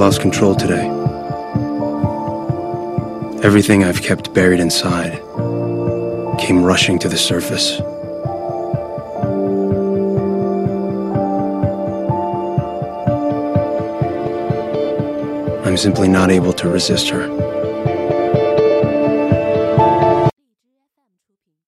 lost control today. Everything I've kept buried inside came rushing to the surface. I'm simply not able to resist her.